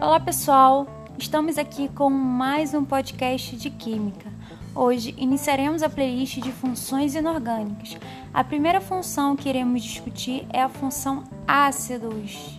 Olá pessoal, estamos aqui com mais um podcast de Química. Hoje iniciaremos a playlist de funções inorgânicas. A primeira função que iremos discutir é a função ácidos.